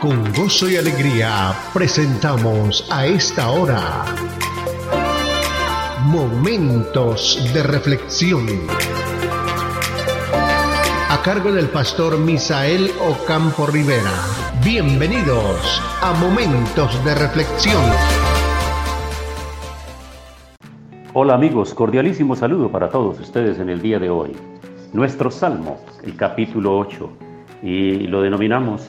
Con gozo y alegría presentamos a esta hora Momentos de Reflexión. A cargo del pastor Misael Ocampo Rivera. Bienvenidos a Momentos de Reflexión. Hola amigos, cordialísimo saludo para todos ustedes en el día de hoy. Nuestro Salmo, el capítulo 8, y lo denominamos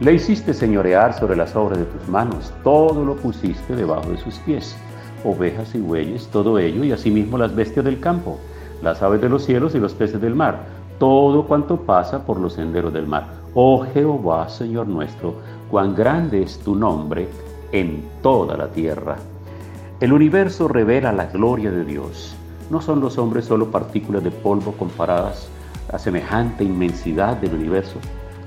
Le hiciste señorear sobre las obras de tus manos, todo lo pusiste debajo de sus pies, ovejas y bueyes, todo ello, y asimismo las bestias del campo, las aves de los cielos y los peces del mar, todo cuanto pasa por los senderos del mar. Oh Jehová, Señor nuestro, cuán grande es tu nombre en toda la tierra. El universo revela la gloria de Dios. No son los hombres solo partículas de polvo comparadas a semejante inmensidad del universo.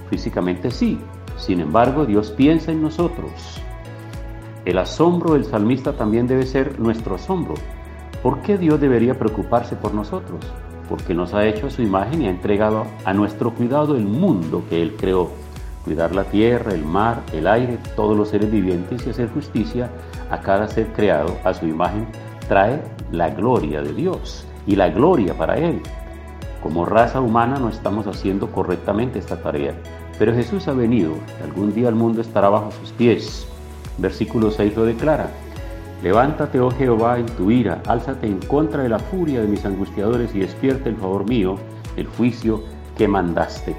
Físicamente sí, sin embargo Dios piensa en nosotros. El asombro del salmista también debe ser nuestro asombro. ¿Por qué Dios debería preocuparse por nosotros? Porque nos ha hecho a su imagen y ha entregado a nuestro cuidado el mundo que Él creó. Cuidar la tierra, el mar, el aire, todos los seres vivientes y hacer justicia a cada ser creado a su imagen trae la gloria de Dios y la gloria para Él. Como raza humana no estamos haciendo correctamente esta tarea, pero Jesús ha venido y algún día el mundo estará bajo sus pies. Versículo 6 lo declara. Levántate, oh Jehová, en tu ira, álzate en contra de la furia de mis angustiadores y despierta el favor mío, el juicio que mandaste.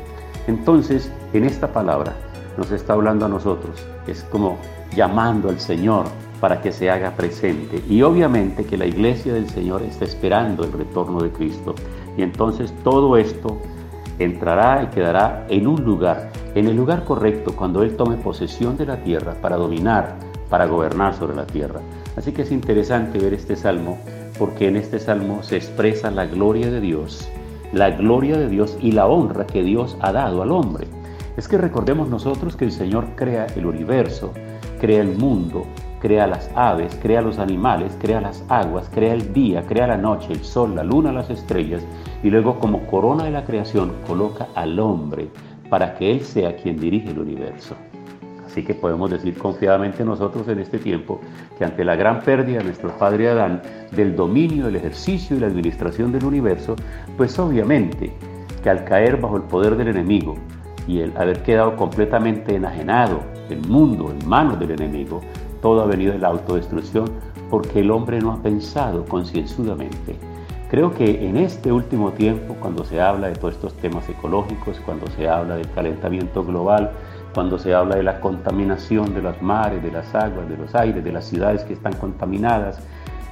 Entonces, en esta palabra nos está hablando a nosotros, es como llamando al Señor para que se haga presente. Y obviamente que la iglesia del Señor está esperando el retorno de Cristo. Y entonces todo esto entrará y quedará en un lugar, en el lugar correcto, cuando Él tome posesión de la tierra para dominar, para gobernar sobre la tierra. Así que es interesante ver este salmo, porque en este salmo se expresa la gloria de Dios, la gloria de Dios y la honra que Dios ha dado al hombre. Es que recordemos nosotros que el Señor crea el universo, crea el mundo, crea las aves, crea los animales, crea las aguas, crea el día, crea la noche, el sol, la luna, las estrellas, y luego como corona de la creación coloca al hombre para que Él sea quien dirige el universo. Así que podemos decir confiadamente nosotros en este tiempo que ante la gran pérdida de nuestro padre Adán del dominio, del ejercicio y la administración del universo, pues obviamente que al caer bajo el poder del enemigo y el haber quedado completamente enajenado el mundo en manos del enemigo, todo ha venido de la autodestrucción porque el hombre no ha pensado concienzudamente. Creo que en este último tiempo, cuando se habla de todos estos temas ecológicos, cuando se habla del calentamiento global, cuando se habla de la contaminación de los mares, de las aguas, de los aires, de las ciudades que están contaminadas,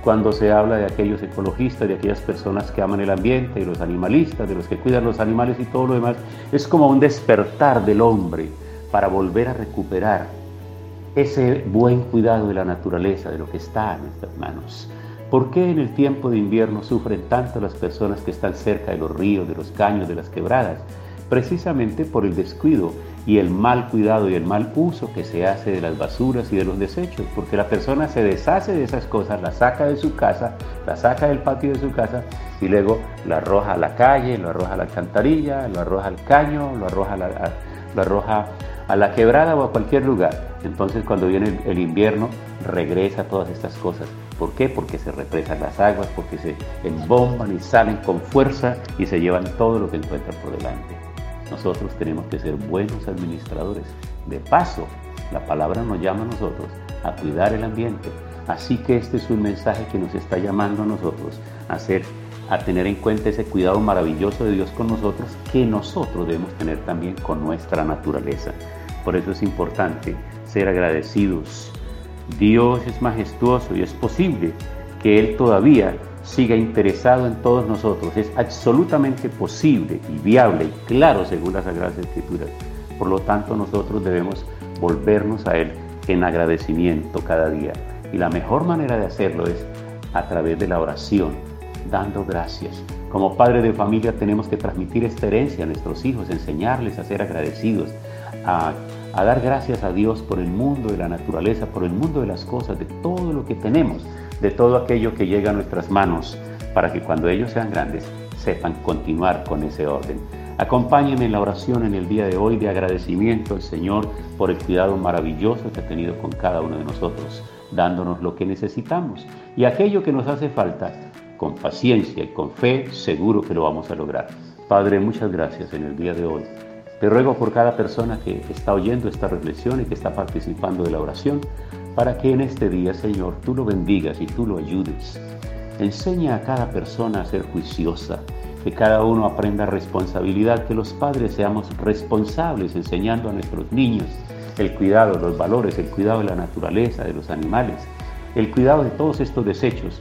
cuando se habla de aquellos ecologistas, de aquellas personas que aman el ambiente, de los animalistas, de los que cuidan los animales y todo lo demás, es como un despertar del hombre para volver a recuperar ese buen cuidado de la naturaleza, de lo que está en nuestras manos. ¿Por qué en el tiempo de invierno sufren tanto las personas que están cerca de los ríos, de los caños, de las quebradas? Precisamente por el descuido y el mal cuidado y el mal uso que se hace de las basuras y de los desechos, porque la persona se deshace de esas cosas, las saca de su casa, las saca del patio de su casa y luego la arroja a la calle, lo arroja a la alcantarilla, lo arroja al caño, lo arroja a la, lo arroja a la quebrada o a cualquier lugar. Entonces cuando viene el, invierno regresa todas estas cosas. ¿Por qué? Porque se represan las aguas, porque se embomban y salen con fuerza y se llevan todo lo que encuentran por delante. Nosotros tenemos que ser buenos administradores. De paso, la palabra nos llama a nosotros a cuidar el ambiente. Así que este es un mensaje que nos está llamando a nosotros a hacer a tener en cuenta ese cuidado maravilloso de Dios con nosotros que nosotros debemos tener también con nuestra naturaleza. Por eso es importante ser agradecidos. Dios es majestuoso y es posible que Él todavía siga interesado en todos nosotros. Es absolutamente posible y viable y claro según las Sagradas Escrituras. Por lo tanto, nosotros debemos volvernos a Él en agradecimiento cada día. Y la mejor manera de hacerlo es a través de la oración, dando gracias. Como padre de familia tenemos que transmitir esta herencia a nuestros hijos, enseñarles a ser agradecidos, a, a dar gracias a Dios por el mundo de la naturaleza, por el mundo de las cosas, de todo lo que tenemos, de todo aquello que llega a nuestras manos, para que cuando ellos sean grandes sepan continuar con ese orden. Acompáñenme en la oración en el día de hoy de agradecimiento al Señor por el cuidado maravilloso que ha tenido con cada uno de nosotros, dándonos lo que necesitamos y aquello que nos hace falta, con paciencia y con fe, seguro que lo vamos a lograr. Padre, muchas gracias en el día de hoy. Te ruego por cada persona que está oyendo esta reflexión y que está participando de la oración, para que en este día, Señor, tú lo bendigas y tú lo ayudes. Enseña a cada persona a ser juiciosa, que cada uno aprenda responsabilidad, que los padres seamos responsables enseñando a nuestros niños el cuidado, los valores, el cuidado de la naturaleza, de los animales, el cuidado de todos estos desechos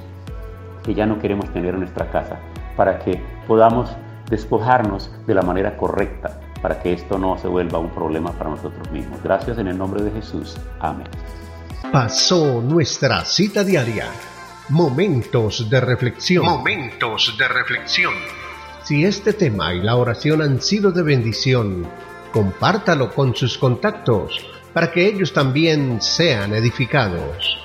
que ya no queremos tener en nuestra casa, para que podamos despojarnos de la manera correcta, para que esto no se vuelva un problema para nosotros mismos. Gracias en el nombre de Jesús. Amén. Pasó nuestra cita diaria. Momentos de reflexión. Momentos de reflexión. Si este tema y la oración han sido de bendición, compártalo con sus contactos para que ellos también sean edificados.